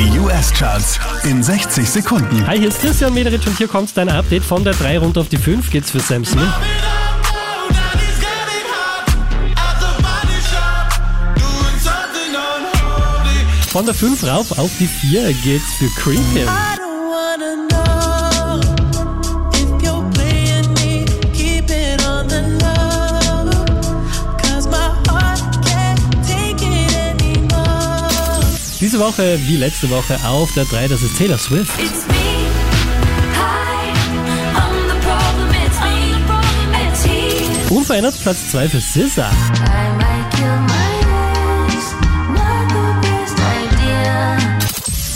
Die US-Charts in 60 Sekunden. Hi, hier ist Christian Mederich und hier kommt dein Update von der 3 runter auf die 5 geht's für Sam Smith. Von der 5 rauf auf die 4 geht's für Creepin. Diese Woche, wie letzte Woche, auf der 3, das ist Taylor Swift. Unverändert Platz 2 für SZA.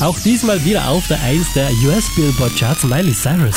Auch diesmal wieder auf der 1 der US Billboard Charts. Miley Cyrus.